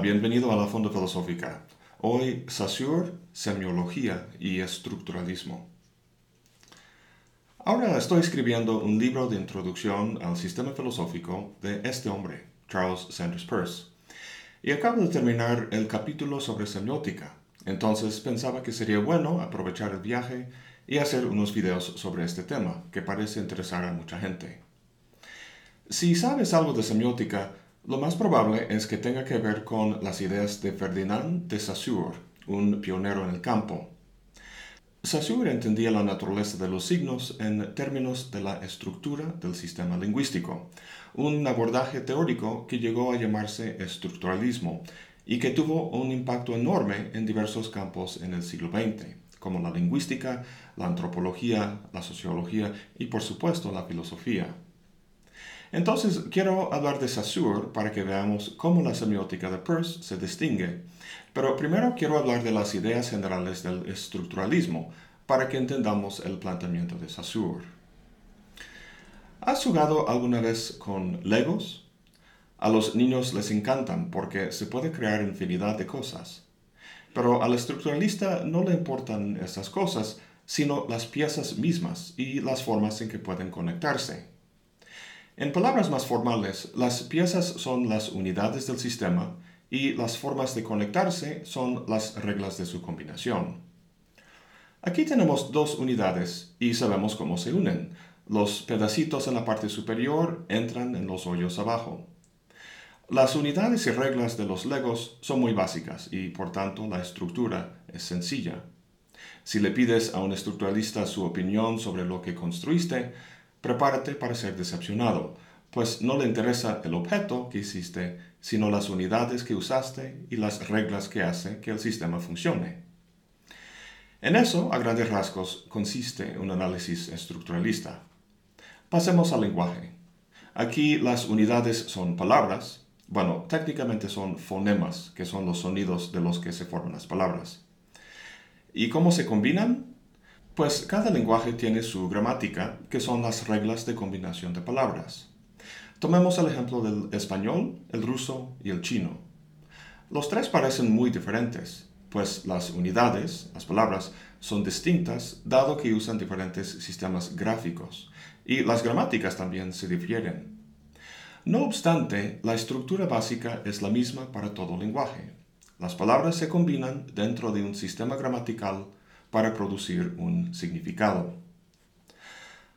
Bienvenido a la Fonda Filosófica. Hoy, Saussure, Semiología y Estructuralismo. Ahora estoy escribiendo un libro de introducción al sistema filosófico de este hombre, Charles Sanders Peirce, y acabo de terminar el capítulo sobre semiótica, entonces pensaba que sería bueno aprovechar el viaje y hacer unos videos sobre este tema, que parece interesar a mucha gente. Si sabes algo de semiótica, lo más probable es que tenga que ver con las ideas de Ferdinand de Saussure, un pionero en el campo. Saussure entendía la naturaleza de los signos en términos de la estructura del sistema lingüístico, un abordaje teórico que llegó a llamarse estructuralismo y que tuvo un impacto enorme en diversos campos en el siglo XX, como la lingüística, la antropología, la sociología y por supuesto la filosofía. Entonces, quiero hablar de Saussure para que veamos cómo la semiótica de Peirce se distingue. Pero primero quiero hablar de las ideas generales del estructuralismo para que entendamos el planteamiento de Saussure. ¿Has jugado alguna vez con Legos? A los niños les encantan porque se puede crear infinidad de cosas. Pero al estructuralista no le importan esas cosas, sino las piezas mismas y las formas en que pueden conectarse. En palabras más formales, las piezas son las unidades del sistema y las formas de conectarse son las reglas de su combinación. Aquí tenemos dos unidades y sabemos cómo se unen. Los pedacitos en la parte superior entran en los hoyos abajo. Las unidades y reglas de los legos son muy básicas y por tanto la estructura es sencilla. Si le pides a un estructuralista su opinión sobre lo que construiste, prepárate para ser decepcionado, pues no le interesa el objeto que hiciste, sino las unidades que usaste y las reglas que hacen que el sistema funcione. En eso, a grandes rasgos, consiste un análisis estructuralista. Pasemos al lenguaje. Aquí las unidades son palabras, bueno, técnicamente son fonemas, que son los sonidos de los que se forman las palabras. ¿Y cómo se combinan? Pues cada lenguaje tiene su gramática, que son las reglas de combinación de palabras. Tomemos el ejemplo del español, el ruso y el chino. Los tres parecen muy diferentes, pues las unidades, las palabras, son distintas dado que usan diferentes sistemas gráficos, y las gramáticas también se difieren. No obstante, la estructura básica es la misma para todo lenguaje. Las palabras se combinan dentro de un sistema gramatical para producir un significado.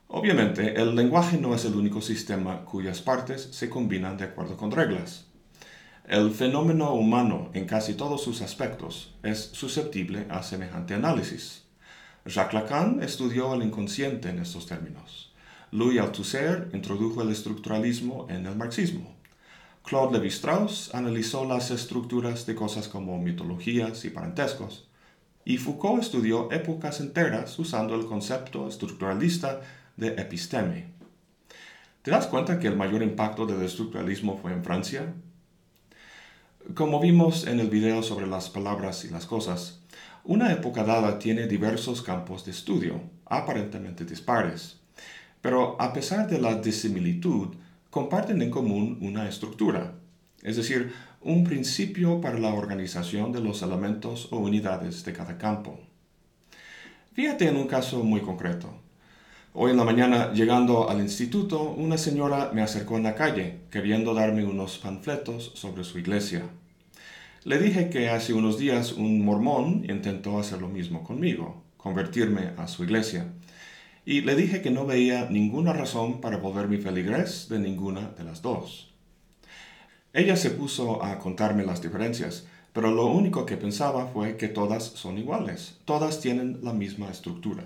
Obviamente, el lenguaje no es el único sistema cuyas partes se combinan de acuerdo con reglas. El fenómeno humano en casi todos sus aspectos es susceptible a semejante análisis. Jacques Lacan estudió el inconsciente en estos términos. Louis Althusser introdujo el estructuralismo en el marxismo. Claude Lévi-Strauss analizó las estructuras de cosas como mitologías y parentescos y Foucault estudió épocas enteras usando el concepto estructuralista de episteme. ¿Te das cuenta que el mayor impacto del estructuralismo fue en Francia? Como vimos en el video sobre las palabras y las cosas, una época dada tiene diversos campos de estudio, aparentemente dispares, pero a pesar de la disimilitud, comparten en común una estructura, es decir, un principio para la organización de los elementos o unidades de cada campo. Fíjate en un caso muy concreto. Hoy en la mañana, llegando al instituto, una señora me acercó en la calle, queriendo darme unos panfletos sobre su iglesia. Le dije que hace unos días un mormón intentó hacer lo mismo conmigo, convertirme a su iglesia, y le dije que no veía ninguna razón para volver mi feligres de ninguna de las dos. Ella se puso a contarme las diferencias, pero lo único que pensaba fue que todas son iguales, todas tienen la misma estructura.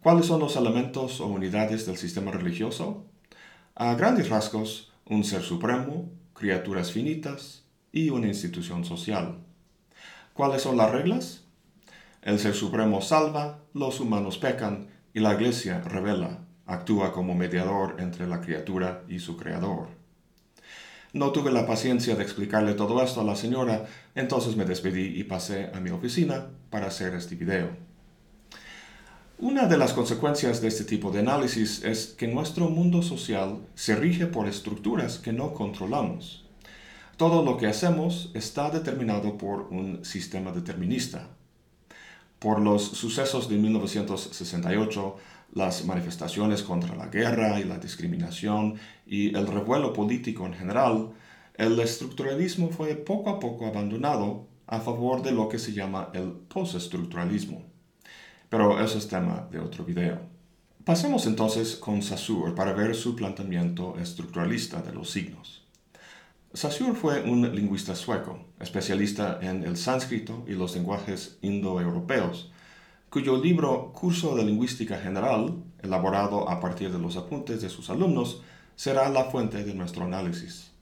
¿Cuáles son los elementos o unidades del sistema religioso? A grandes rasgos, un ser supremo, criaturas finitas y una institución social. ¿Cuáles son las reglas? El ser supremo salva, los humanos pecan y la iglesia revela, actúa como mediador entre la criatura y su creador. No tuve la paciencia de explicarle todo esto a la señora, entonces me despedí y pasé a mi oficina para hacer este video. Una de las consecuencias de este tipo de análisis es que nuestro mundo social se rige por estructuras que no controlamos. todo lo que hacemos está determinado por un sistema determinista. Por los sucesos de 1968, las manifestaciones contra la guerra y la discriminación y el revuelo político en general, el estructuralismo fue poco a poco abandonado a favor de lo que se llama el postestructuralismo. Pero eso es tema de otro video. Pasemos entonces con Saussure para ver su planteamiento estructuralista de los signos. Saussure fue un lingüista sueco, especialista en el sánscrito y los lenguajes indoeuropeos, cuyo libro Curso de Lingüística General, elaborado a partir de los apuntes de sus alumnos, será la fuente de nuestro análisis.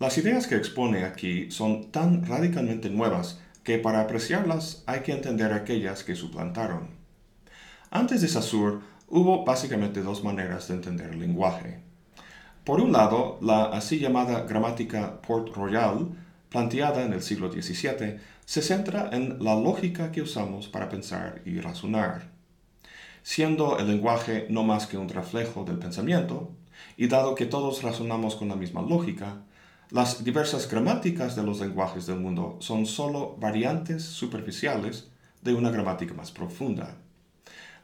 Las ideas que expone aquí son tan radicalmente nuevas que para apreciarlas hay que entender aquellas que suplantaron. Antes de Saussure hubo básicamente dos maneras de entender el lenguaje. Por un lado, la así llamada gramática Port Royal, planteada en el siglo XVII, se centra en la lógica que usamos para pensar y razonar. Siendo el lenguaje no más que un reflejo del pensamiento, y dado que todos razonamos con la misma lógica, las diversas gramáticas de los lenguajes del mundo son sólo variantes superficiales de una gramática más profunda.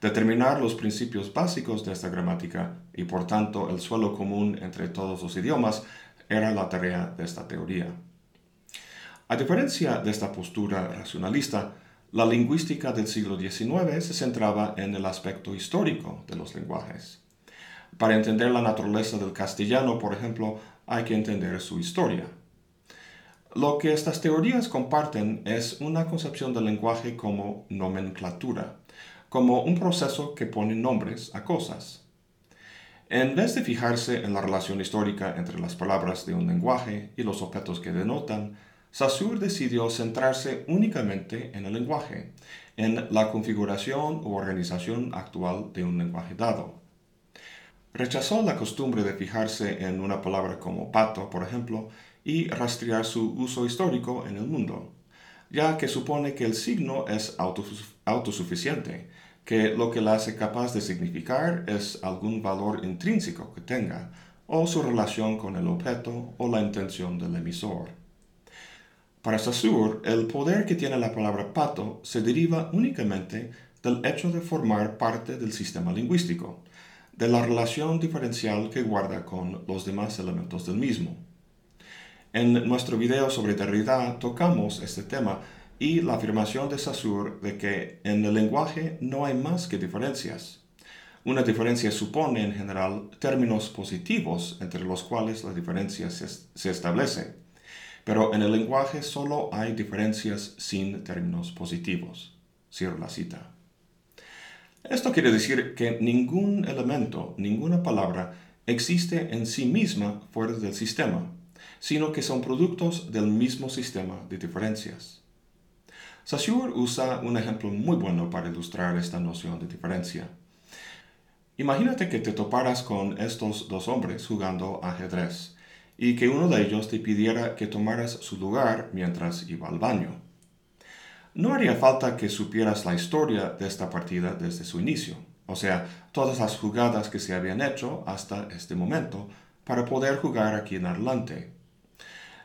Determinar los principios básicos de esta gramática y por tanto el suelo común entre todos los idiomas era la tarea de esta teoría. A diferencia de esta postura racionalista, la lingüística del siglo XIX se centraba en el aspecto histórico de los lenguajes. Para entender la naturaleza del castellano, por ejemplo, hay que entender su historia. Lo que estas teorías comparten es una concepción del lenguaje como nomenclatura, como un proceso que pone nombres a cosas. En vez de fijarse en la relación histórica entre las palabras de un lenguaje y los objetos que denotan, Saussure decidió centrarse únicamente en el lenguaje, en la configuración o organización actual de un lenguaje dado. Rechazó la costumbre de fijarse en una palabra como pato, por ejemplo, y rastrear su uso histórico en el mundo, ya que supone que el signo es autosuficiente, que lo que la hace capaz de significar es algún valor intrínseco que tenga, o su relación con el objeto o la intención del emisor. Para Saussure, el poder que tiene la palabra pato se deriva únicamente del hecho de formar parte del sistema lingüístico, de la relación diferencial que guarda con los demás elementos del mismo. En nuestro video sobre Derrida tocamos este tema y la afirmación de Saussure de que en el lenguaje no hay más que diferencias. Una diferencia supone en general términos positivos entre los cuales la diferencia se, se establece, pero en el lenguaje solo hay diferencias sin términos positivos. Cierro la cita. Esto quiere decir que ningún elemento, ninguna palabra existe en sí misma fuera del sistema, sino que son productos del mismo sistema de diferencias. Saussure usa un ejemplo muy bueno para ilustrar esta noción de diferencia. Imagínate que te toparas con estos dos hombres jugando ajedrez y que uno de ellos te pidiera que tomaras su lugar mientras iba al baño. No haría falta que supieras la historia de esta partida desde su inicio, o sea, todas las jugadas que se habían hecho hasta este momento, para poder jugar aquí en adelante.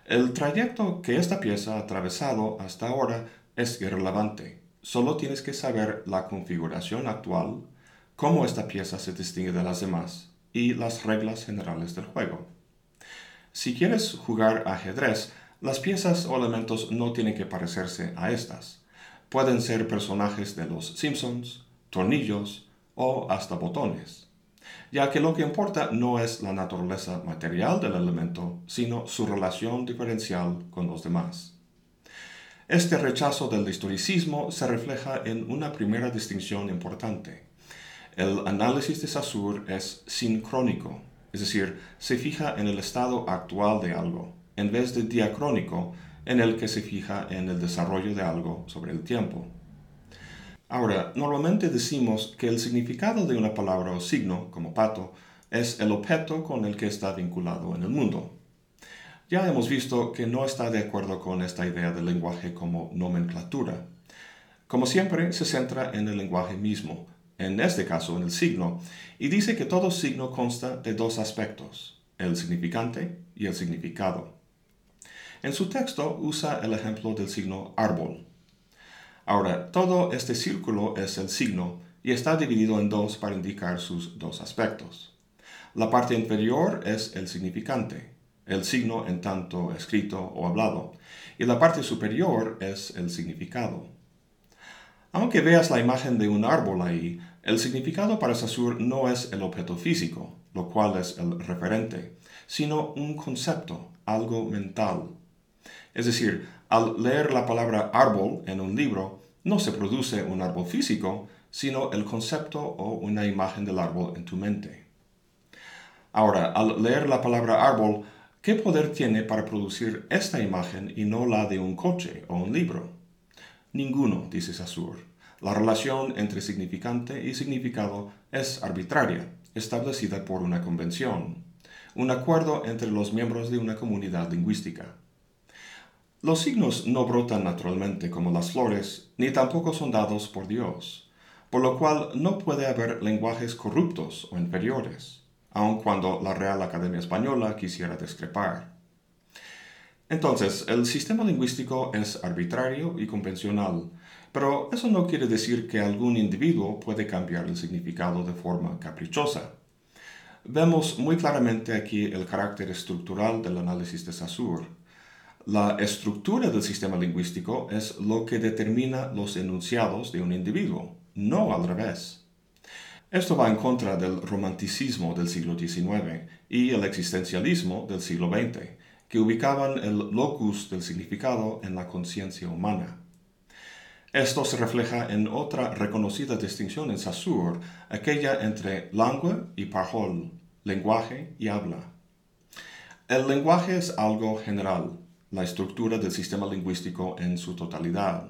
El trayecto que esta pieza ha atravesado hasta ahora es irrelevante. Solo tienes que saber la configuración actual, cómo esta pieza se distingue de las demás y las reglas generales del juego. Si quieres jugar ajedrez, las piezas o elementos no tienen que parecerse a estas. Pueden ser personajes de los Simpsons, tornillos o hasta botones, ya que lo que importa no es la naturaleza material del elemento, sino su relación diferencial con los demás. Este rechazo del historicismo se refleja en una primera distinción importante. El análisis de Saussure es sincrónico, es decir, se fija en el estado actual de algo, en vez de diacrónico, en el que se fija en el desarrollo de algo sobre el tiempo. Ahora, normalmente decimos que el significado de una palabra o signo, como pato, es el objeto con el que está vinculado en el mundo. Ya hemos visto que no está de acuerdo con esta idea del lenguaje como nomenclatura. Como siempre, se centra en el lenguaje mismo, en este caso en el signo, y dice que todo signo consta de dos aspectos, el significante y el significado. En su texto usa el ejemplo del signo árbol. Ahora, todo este círculo es el signo y está dividido en dos para indicar sus dos aspectos. La parte inferior es el significante, el signo en tanto escrito o hablado, y la parte superior es el significado. Aunque veas la imagen de un árbol ahí, el significado para Saussure no es el objeto físico, lo cual es el referente, sino un concepto, algo mental. Es decir, al leer la palabra árbol en un libro, no se produce un árbol físico, sino el concepto o una imagen del árbol en tu mente. Ahora, al leer la palabra árbol, ¿qué poder tiene para producir esta imagen y no la de un coche o un libro? Ninguno, dice Saussure. La relación entre significante y significado es arbitraria, establecida por una convención, un acuerdo entre los miembros de una comunidad lingüística. Los signos no brotan naturalmente como las flores, ni tampoco son dados por Dios por lo cual no puede haber lenguajes corruptos o inferiores, aun cuando la Real Academia Española quisiera discrepar. Entonces, el sistema lingüístico es arbitrario y convencional, pero eso no quiere decir que algún individuo puede cambiar el significado de forma caprichosa. Vemos muy claramente aquí el carácter estructural del análisis de Saussure. La estructura del sistema lingüístico es lo que determina los enunciados de un individuo no al revés. Esto va en contra del romanticismo del siglo XIX y el existencialismo del siglo XX, que ubicaban el locus del significado en la conciencia humana. Esto se refleja en otra reconocida distinción en Saussure, aquella entre langue y parole, lenguaje y habla. El lenguaje es algo general, la estructura del sistema lingüístico en su totalidad.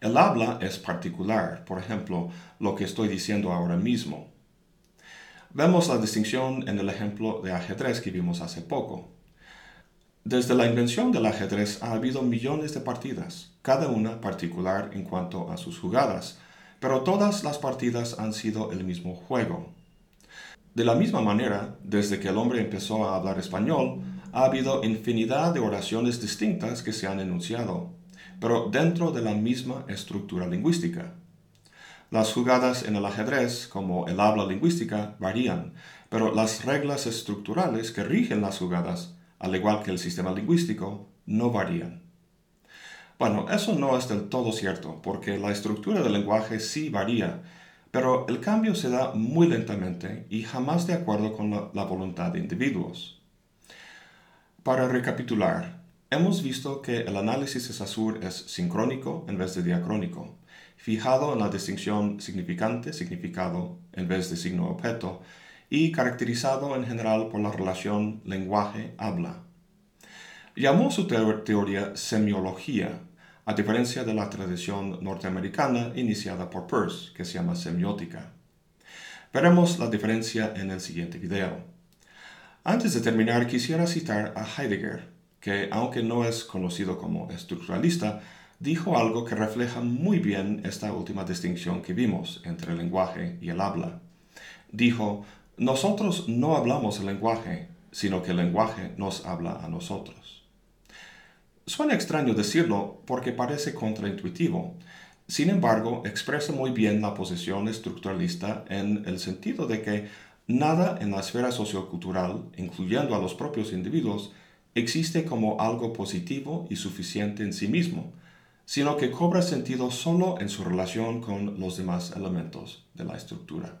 El habla es particular, por ejemplo, lo que estoy diciendo ahora mismo. Vemos la distinción en el ejemplo de ajedrez que vimos hace poco. Desde la invención del ajedrez ha habido millones de partidas, cada una particular en cuanto a sus jugadas, pero todas las partidas han sido el mismo juego. De la misma manera, desde que el hombre empezó a hablar español, ha habido infinidad de oraciones distintas que se han enunciado pero dentro de la misma estructura lingüística. Las jugadas en el ajedrez, como el habla lingüística, varían, pero las reglas estructurales que rigen las jugadas, al igual que el sistema lingüístico, no varían. Bueno, eso no es del todo cierto, porque la estructura del lenguaje sí varía, pero el cambio se da muy lentamente y jamás de acuerdo con la, voluntad de individuos. Para recapitular, Hemos visto que el análisis de Saussure es sincrónico en vez de diacrónico, fijado en la distinción significante-significado en vez de signo-objeto y caracterizado en general por la relación lenguaje-habla. Llamó su teoría semiología, a diferencia de la tradición norteamericana iniciada por Peirce, que se llama semiótica. Veremos la diferencia en el siguiente video. Antes de terminar, quisiera citar a Heidegger, que aunque no es conocido como estructuralista, dijo algo que refleja muy bien esta última distinción que vimos entre el lenguaje y el habla. Dijo, nosotros no hablamos el lenguaje, sino que el lenguaje nos habla a nosotros. Suena extraño decirlo porque parece contraintuitivo. Sin embargo, expresa muy bien la posición estructuralista en el sentido de que nada en la esfera sociocultural, incluyendo a los propios individuos, existe como algo positivo y suficiente en sí mismo, sino que cobra sentido solo en su relación con los demás elementos de la estructura.